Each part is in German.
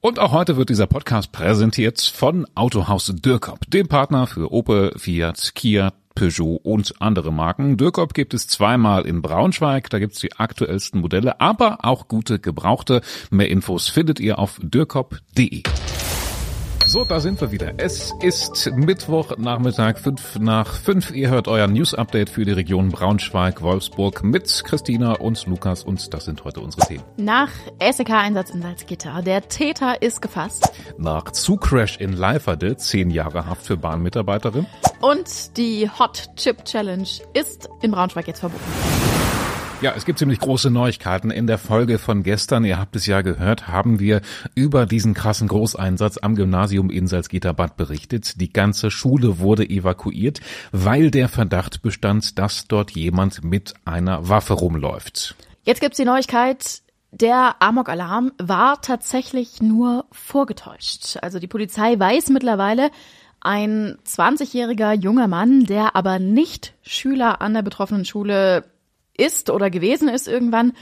Und auch heute wird dieser Podcast präsentiert von Autohaus Dürkop, dem Partner für Opel, Fiat, Kia, Peugeot und andere Marken. Dürkop gibt es zweimal in Braunschweig, da gibt's die aktuellsten Modelle, aber auch gute Gebrauchte. Mehr Infos findet ihr auf dürkop.de. So, da sind wir wieder. Es ist Mittwoch Nachmittag, fünf nach fünf. Ihr hört euer News Update für die Region Braunschweig-Wolfsburg mit Christina und Lukas und das sind heute unsere Themen. Nach SEK-Einsatz in Salzgitter. Der Täter ist gefasst. Nach Zugcrash in Leiferde, zehn Jahre Haft für Bahnmitarbeiterin. Und die Hot Chip Challenge ist in Braunschweig jetzt verboten. Ja, es gibt ziemlich große Neuigkeiten. In der Folge von gestern, ihr habt es ja gehört, haben wir über diesen krassen Großeinsatz am Gymnasium in Salzgitter-Bad berichtet. Die ganze Schule wurde evakuiert, weil der Verdacht bestand, dass dort jemand mit einer Waffe rumläuft. Jetzt gibt's die Neuigkeit, der Amok-Alarm war tatsächlich nur vorgetäuscht. Also die Polizei weiß mittlerweile, ein 20-jähriger junger Mann, der aber nicht Schüler an der betroffenen Schule ist oder gewesen ist irgendwann,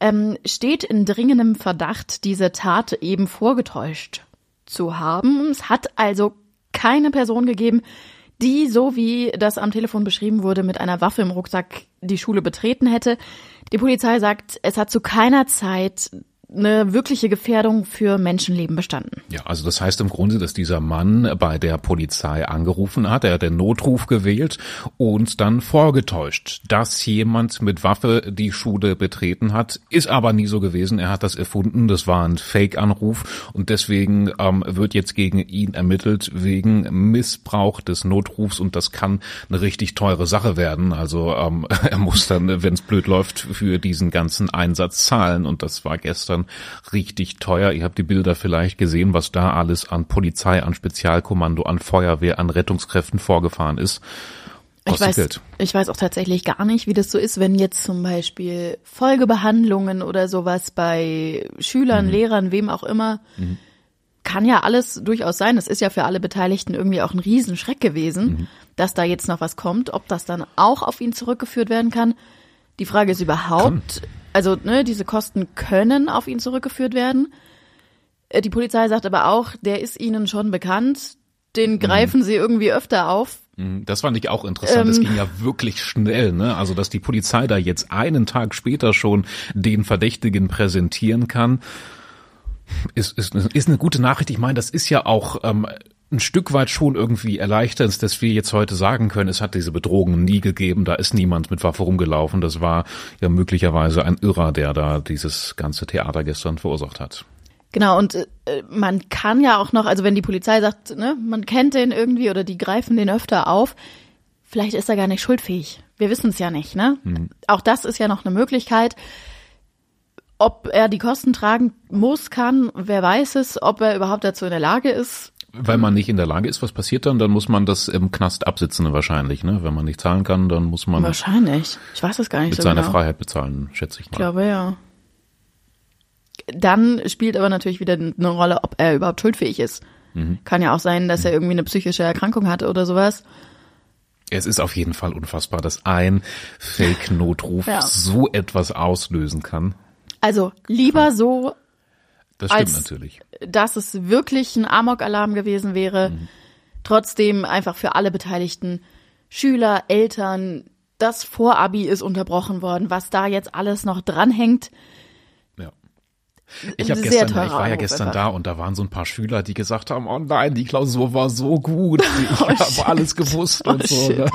ähm, steht in dringendem Verdacht, diese Tat eben vorgetäuscht zu haben. Es hat also keine Person gegeben, die, so wie das am Telefon beschrieben wurde, mit einer Waffe im Rucksack die Schule betreten hätte. Die Polizei sagt, es hat zu keiner Zeit eine wirkliche Gefährdung für Menschenleben bestanden. Ja, also das heißt im Grunde, dass dieser Mann bei der Polizei angerufen hat, er hat den Notruf gewählt und dann vorgetäuscht, dass jemand mit Waffe die Schule betreten hat, ist aber nie so gewesen. Er hat das erfunden, das war ein Fake-Anruf und deswegen ähm, wird jetzt gegen ihn ermittelt wegen Missbrauch des Notrufs und das kann eine richtig teure Sache werden. Also ähm, er muss dann, wenn es blöd läuft, für diesen ganzen Einsatz zahlen und das war gestern richtig teuer. Ihr habt die Bilder vielleicht gesehen, was da alles an Polizei, an Spezialkommando, an Feuerwehr, an Rettungskräften vorgefahren ist. Ich weiß, Geld. ich weiß auch tatsächlich gar nicht, wie das so ist, wenn jetzt zum Beispiel Folgebehandlungen oder sowas bei Schülern, Mhm. Lehrern, wem auch immer, kann ja alles durchaus sein. Es ist ja für alle Beteiligten irgendwie auch ein Riesenschreck gewesen, Mhm. dass da jetzt noch was kommt. Ob das dann auch auf ihn zurückgeführt werden kann. Die Frage ist überhaupt, also ne, diese Kosten können auf ihn zurückgeführt werden. Äh, Die Polizei sagt aber auch, der ist ihnen schon bekannt. Mhm. Den greifen sie irgendwie öfter auf. Das fand ich auch interessant. Es Ähm. ging ja wirklich schnell, ne? Also, dass die Polizei da jetzt einen Tag später schon den Verdächtigen präsentieren kann, ist, ist, ist eine gute Nachricht. Ich meine, das ist ja auch ähm, ein Stück weit schon irgendwie erleichternd, dass wir jetzt heute sagen können, es hat diese Bedrohungen nie gegeben, da ist niemand mit Waffe rumgelaufen. Das war ja möglicherweise ein Irrer, der da dieses ganze Theater gestern verursacht hat. Genau, und äh, man kann ja auch noch, also wenn die Polizei sagt, ne, man kennt den irgendwie oder die greifen den öfter auf, vielleicht ist er gar nicht schuldfähig. Wir wissen es ja nicht, ne? Auch das ist ja noch eine Möglichkeit. Ob er die Kosten tragen muss, kann, wer weiß es, ob er überhaupt dazu in der Lage ist. Weil man nicht in der Lage ist, was passiert dann? Dann muss man das im Knast absitzen wahrscheinlich, ne? Wenn man nicht zahlen kann, dann muss man Wahrscheinlich. Ich weiß es gar nicht mit so seiner genau. Freiheit bezahlen, schätze ich Ich mal. glaube ja. Dann spielt aber natürlich wieder eine Rolle, ob er überhaupt schuldfähig ist. Mhm. Kann ja auch sein, dass er irgendwie eine psychische Erkrankung hat oder sowas. Es ist auf jeden Fall unfassbar, dass ein Fake-Notruf Ja. so etwas auslösen kann. Also lieber so, Das stimmt natürlich. dass es wirklich ein Amok-Alarm gewesen wäre. Trotzdem einfach für alle Beteiligten, Schüler, Eltern, das Vorabi ist unterbrochen worden, was da jetzt alles noch dranhängt. Ja. Ich, hab gestern, ich war ja gestern einfach. da und da waren so ein paar Schüler, die gesagt haben, oh nein, die Klausur war so gut, ich Oh, habe alles gewusst und Oh, so. shit. Ne?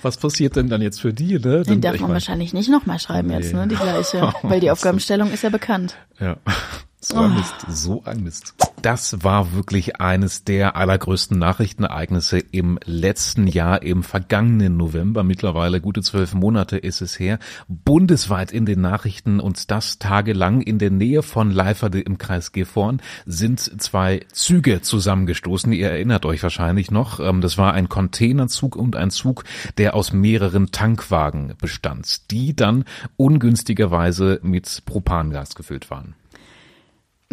Was passiert denn dann jetzt für die? Ne? Den darf man wahrscheinlich nicht nochmal schreiben jetzt, Nee. ne? Die gleiche. Weil die Aufgabenstellung ist ja bekannt. Ja. So ein Mist, so ein Mist. Das war wirklich eines der allergrößten Nachrichtenereignisse im letzten Jahr, im vergangenen November. Mittlerweile gute zwölf Monate ist es her. Bundesweit in den Nachrichten und das tagelang in der Nähe von Leiferde im Kreis Gifhorn sind zwei Züge zusammengestoßen. Ihr erinnert euch wahrscheinlich noch. Ähm, Das war ein Containerzug und ein Zug, der aus mehreren Tankwagen bestand, die dann ungünstigerweise mit Propangas gefüllt waren.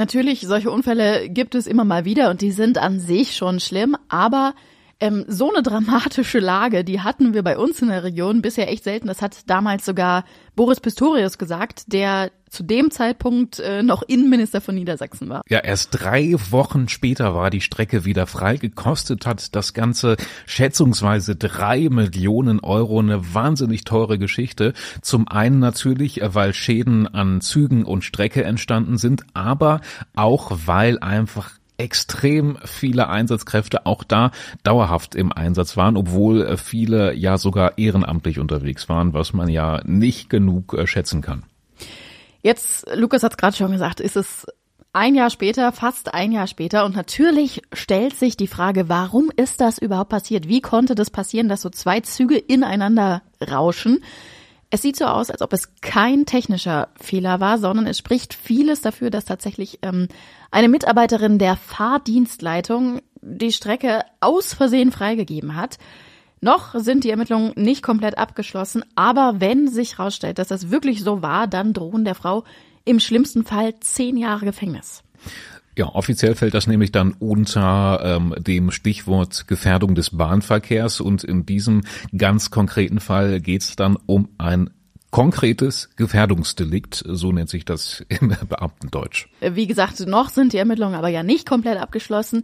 Natürlich, solche Unfälle gibt es immer mal wieder und die sind an sich schon schlimm, aber Ähm, so eine dramatische Lage, die hatten wir bei uns in der Region bisher echt selten. Das hat damals sogar Boris Pistorius gesagt, der zu dem Zeitpunkt äh, noch Innenminister von Niedersachsen war. Ja, erst drei Wochen später war die Strecke wieder frei. Gekostet hat das Ganze schätzungsweise drei Millionen Euro. Eine wahnsinnig teure Geschichte. Zum einen natürlich, weil Schäden an Zügen und Strecke entstanden sind, aber auch weil einfach extrem viele Einsatzkräfte auch da dauerhaft im Einsatz waren, obwohl äh, viele ja sogar ehrenamtlich unterwegs waren, was man ja nicht genug äh, schätzen kann. Jetzt, Lukas hat es gerade schon gesagt, ist es ein Jahr später, fast ein Jahr später und natürlich stellt sich die Frage, warum ist das überhaupt passiert? Wie konnte das passieren, dass so zwei Züge ineinander rauschen? Es sieht so aus, als ob es kein technischer Fehler war, sondern es spricht vieles dafür, dass tatsächlich ähm, eine Mitarbeiterin der Fahrdienstleitung die Strecke aus Versehen freigegeben hat. Noch sind die Ermittlungen nicht komplett abgeschlossen, aber wenn sich herausstellt, dass das wirklich so war, dann drohen der Frau im schlimmsten Fall zehn Jahre Gefängnis. Ja, offiziell fällt das nämlich dann unter ähm, dem Stichwort Gefährdung des Bahnverkehrs und in diesem ganz konkreten Fall geht es dann um ein konkretes Gefährdungsdelikt, so nennt sich das im Beamtendeutsch. Wie gesagt, noch sind die Ermittlungen aber ja nicht komplett abgeschlossen.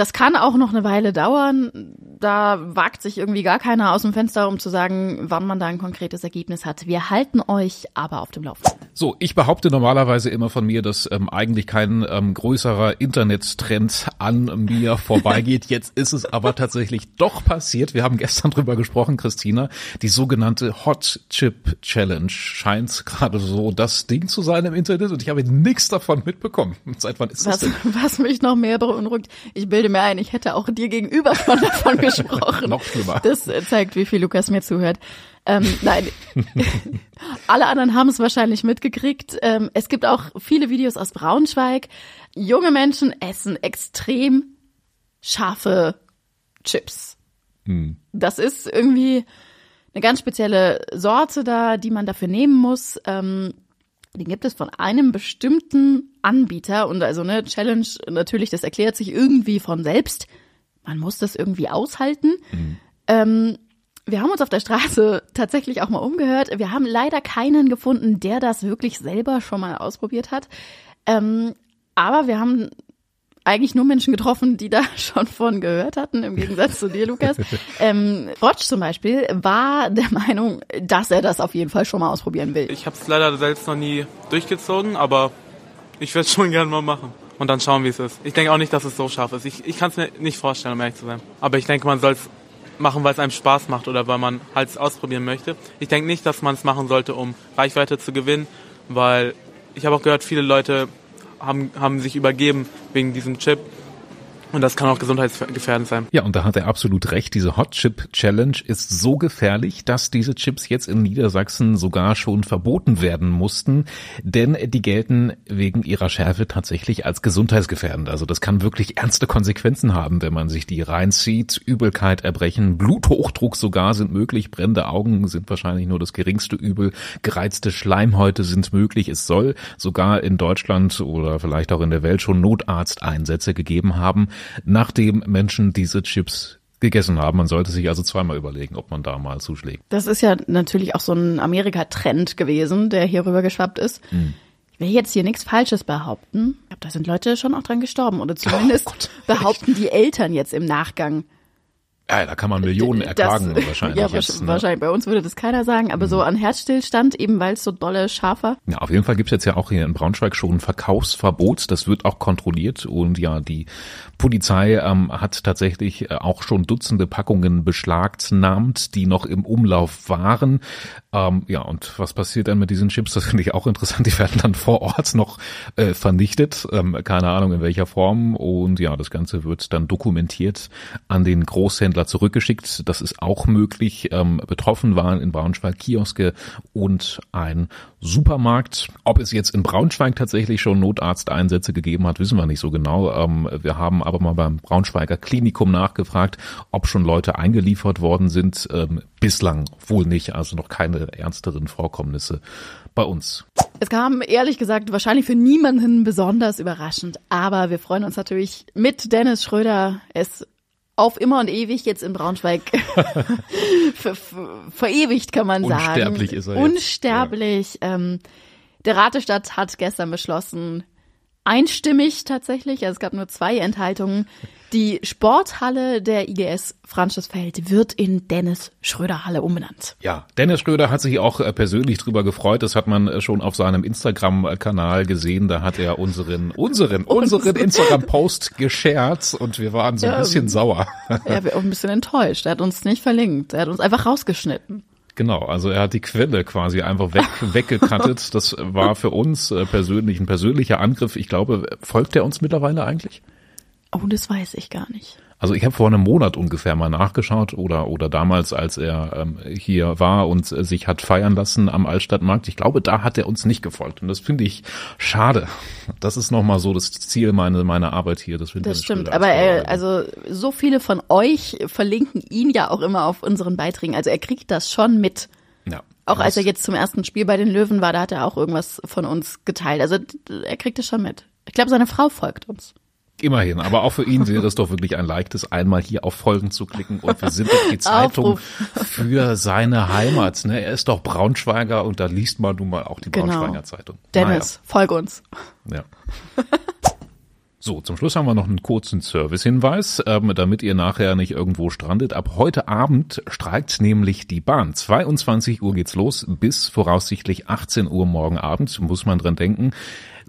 Das kann auch noch eine Weile dauern. Da wagt sich irgendwie gar keiner aus dem Fenster, um zu sagen, wann man da ein konkretes Ergebnis hat. Wir halten euch aber auf dem Laufenden. So, ich behaupte normalerweise immer von mir, dass ähm, eigentlich kein ähm, größerer Internettrend an mir vorbeigeht. Jetzt ist es aber tatsächlich doch passiert. Wir haben gestern drüber gesprochen, Christina. Die sogenannte Hot Chip Challenge scheint gerade so das Ding zu sein im Internet und ich habe nichts davon mitbekommen. Seit wann ist was, das denn? Was mich noch mehr beunruhigt, ich bilde mir ein, ich hätte auch dir gegenüber schon davon gesprochen. noch schlimmer. Das zeigt, wie viel Lukas mir zuhört. Ähm, nein, alle anderen haben es wahrscheinlich mitgekriegt. Ähm, es gibt auch viele Videos aus Braunschweig. Junge Menschen essen extrem scharfe Chips. Hm. Das ist irgendwie eine ganz spezielle Sorte da, die man dafür nehmen muss. Ähm, den gibt es von einem bestimmten Anbieter und also eine Challenge natürlich, das erklärt sich irgendwie von selbst. Man muss das irgendwie aushalten. Mhm. Ähm, wir haben uns auf der Straße tatsächlich auch mal umgehört. Wir haben leider keinen gefunden, der das wirklich selber schon mal ausprobiert hat. Ähm, aber wir haben eigentlich nur Menschen getroffen, die da schon von gehört hatten, im Gegensatz zu dir, Lukas. Ähm, Rotsch zum Beispiel war der Meinung, dass er das auf jeden Fall schon mal ausprobieren will. Ich habe es leider selbst noch nie durchgezogen, aber ich würde es schon gerne mal machen und dann schauen, wie es ist. Ich denke auch nicht, dass es so scharf ist. Ich, ich kann es mir nicht vorstellen, um ehrlich zu sein. Aber ich denke, man soll es machen, weil es einem Spaß macht oder weil man halt ausprobieren möchte. Ich denke nicht, dass man es machen sollte, um Reichweite zu gewinnen, weil ich habe auch gehört, viele Leute haben, haben sich übergeben wegen diesem Chip und das kann auch gesundheitsgefährdend sein. Ja, und da hat er absolut recht. Diese Hot Chip Challenge ist so gefährlich, dass diese Chips jetzt in Niedersachsen sogar schon verboten werden mussten, denn die gelten wegen ihrer Schärfe tatsächlich als gesundheitsgefährdend. Also das kann wirklich ernste Konsequenzen haben, wenn man sich die reinzieht. Übelkeit, Erbrechen, Bluthochdruck sogar sind möglich. Brennende Augen sind wahrscheinlich nur das geringste Übel. Gereizte Schleimhäute sind möglich. Es soll sogar in Deutschland oder vielleicht auch in der Welt schon Notarzteinsätze gegeben haben nachdem Menschen diese Chips gegessen haben. Man sollte sich also zweimal überlegen, ob man da mal zuschlägt. Das ist ja natürlich auch so ein Amerika-Trend gewesen, der hier rüber geschwappt ist. Hm. Ich will jetzt hier nichts Falsches behaupten. Ich glaube, da sind Leute schon auch dran gestorben. Oder zumindest oh behaupten die Eltern jetzt im Nachgang. Ja, da kann man Millionen ertragen das, wahrscheinlich. Ja, jetzt, ne? wahrscheinlich. Bei uns würde das keiner sagen, aber mhm. so an Herzstillstand, eben weil es so dolle scharf war. Ja, auf jeden Fall gibt's jetzt ja auch hier in Braunschweig schon ein Verkaufsverbot. Das wird auch kontrolliert und ja, die Polizei ähm, hat tatsächlich äh, auch schon Dutzende Packungen beschlagnahmt, die noch im Umlauf waren. Ähm, ja, und was passiert dann mit diesen Chips? Das finde ich auch interessant. Die werden dann vor Ort noch äh, vernichtet. Ähm, keine Ahnung in welcher Form. Und ja, das Ganze wird dann dokumentiert an den Großhändler Händler zurückgeschickt. Das ist auch möglich. Ähm, betroffen waren in Braunschweig Kioske und ein Supermarkt. Ob es jetzt in Braunschweig tatsächlich schon Notarzteinsätze gegeben hat, wissen wir nicht so genau. Ähm, wir haben aber mal beim Braunschweiger Klinikum nachgefragt, ob schon Leute eingeliefert worden sind. Ähm, bislang wohl nicht, also noch keine ernsteren Vorkommnisse bei uns. Es kam ehrlich gesagt wahrscheinlich für niemanden besonders überraschend, aber wir freuen uns natürlich mit Dennis Schröder. Es auf immer und ewig jetzt in Braunschweig ver ver verewigt, kann man sagen. Unsterblich ist er jetzt. Unsterblich. Ja. Ähm, der Ratestadt hat gestern beschlossen, einstimmig tatsächlich, also es gab nur zwei Enthaltungen, die Sporthalle der IGS Francisfeld wird in Dennis Schröder Halle umbenannt. Ja, Dennis Schröder hat sich auch äh, persönlich drüber gefreut. Das hat man äh, schon auf seinem Instagram-Kanal gesehen. Da hat er unseren, unseren, unseren Instagram-Post gescherzt und wir waren so ein bisschen sauer. Ja, wir auch ein bisschen enttäuscht. Er hat uns nicht verlinkt. Er hat uns einfach rausgeschnitten. Genau, also er hat die Quelle quasi einfach weg, weggekattet. Das war für uns äh, persönlich ein persönlicher Angriff. Ich glaube, folgt er uns mittlerweile eigentlich? Oh, das weiß ich gar nicht. Also ich habe vor einem Monat ungefähr mal nachgeschaut oder oder damals, als er ähm, hier war und äh, sich hat feiern lassen am Altstadtmarkt. Ich glaube, da hat er uns nicht gefolgt und das finde ich schade. Das ist nochmal so das Ziel meiner meiner Arbeit hier. Das, das stimmt, aber er, also so viele von euch verlinken ihn ja auch immer auf unseren Beiträgen. Also er kriegt das schon mit. Ja. Auch als er jetzt zum ersten Spiel bei den Löwen war, da hat er auch irgendwas von uns geteilt. Also er kriegt es schon mit. Ich glaube, seine Frau folgt uns. Immerhin, aber auch für ihn wäre es doch wirklich ein leichtes, einmal hier auf Folgen zu klicken und wir sind doch die Zeitung für seine Heimat. Ne? Er ist doch Braunschweiger und da liest man nun mal auch die genau. Braunschweiger Zeitung. Dennis, naja. folg uns. Ja. So, zum Schluss haben wir noch einen kurzen Servicehinweis, ähm, damit ihr nachher nicht irgendwo strandet. Ab heute Abend streikt nämlich die Bahn. 22 Uhr geht's los bis voraussichtlich 18 Uhr morgen Abend, muss man dran denken.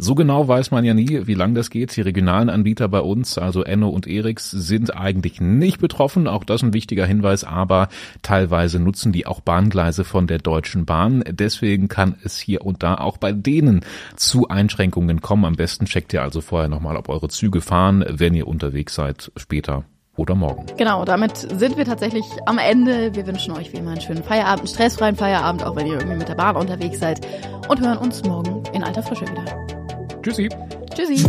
So genau weiß man ja nie, wie lang das geht. Die regionalen Anbieter bei uns, also Enno und Erix, sind eigentlich nicht betroffen. Auch das ein wichtiger Hinweis, aber teilweise nutzen die auch Bahngleise von der Deutschen Bahn. Deswegen kann es hier und da auch bei denen zu Einschränkungen kommen. Am besten checkt ihr also vorher nochmal, ob eure Züge fahren, wenn ihr unterwegs seid später oder morgen. Genau, damit sind wir tatsächlich am Ende. Wir wünschen euch wie immer einen schönen Feierabend, stressfreien Feierabend, auch wenn ihr irgendwie mit der Bahn unterwegs seid und hören uns morgen in alter Frische wieder. Tschüssi. Tschüssi.